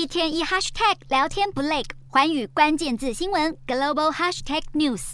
一天一 hashtag 聊天不累，环宇关键字新闻 global hashtag news。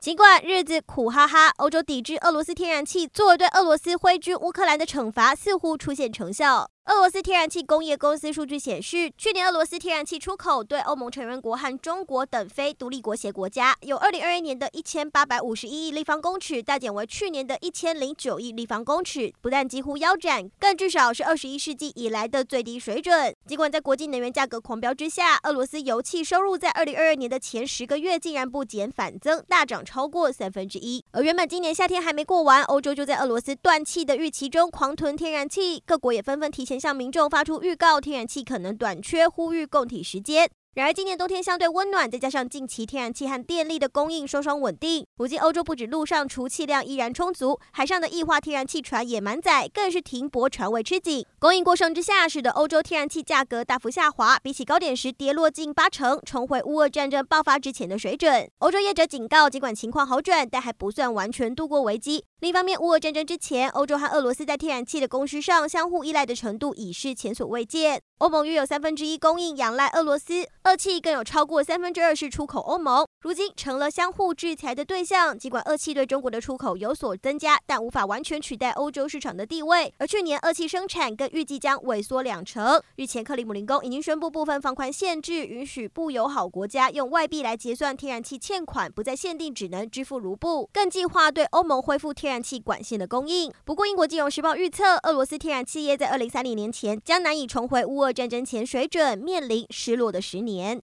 尽管日子苦哈哈，欧洲抵制俄罗斯天然气作为对俄罗斯挥之乌克兰的惩罚，似乎出现成效。俄罗斯天然气工业公司数据显示，去年俄罗斯天然气出口对欧盟成员国和中国等非独立国协国家，由二零二一年的一千八百五十一亿立方公尺大减为去年的一千零九亿立方公尺，不但几乎腰斩，更至少是二十一世纪以来的最低水准。尽管在国际能源价格狂飙之下，俄罗斯油气收入在二零二二年的前十个月竟然不减反增，大涨超过三分之一。而原本今年夏天还没过完，欧洲就在俄罗斯断气的预期中狂囤天然气，各国也纷纷提前。前向民众发出预告，天然气可能短缺，呼吁供体时间。然而，今年冬天相对温暖，再加上近期天然气和电力的供应双双稳定，如今欧洲不止陆上储气量依然充足，海上的液化天然气船也满载，更是停泊船位吃紧。供应过剩之下，使得欧洲天然气价格大幅下滑，比起高点时跌落近八成，重回乌俄战争爆发之前的水准。欧洲业者警告，尽管情况好转，但还不算完全度过危机。另一方面，乌俄战争之前，欧洲和俄罗斯在天然气的供需上相互依赖的程度已是前所未见。欧盟约有三分之一供应仰赖俄罗斯，二汽更有超过三分之二是出口欧盟，如今成了相互制裁的对象。尽管俄气对中国的出口有所增加，但无法完全取代欧洲市场的地位。而去年俄气生产更预计将萎缩两成。日前，克里姆林宫已经宣布部分放宽限制，允许不友好国家用外币来结算天然气欠款，不再限定只能支付卢布，更计划对欧盟恢复天然气管线的供应。不过，英国金融时报预测，俄罗斯天然气业在二零三零年前将难以重回乌俄。战争前水准，面临失落的十年。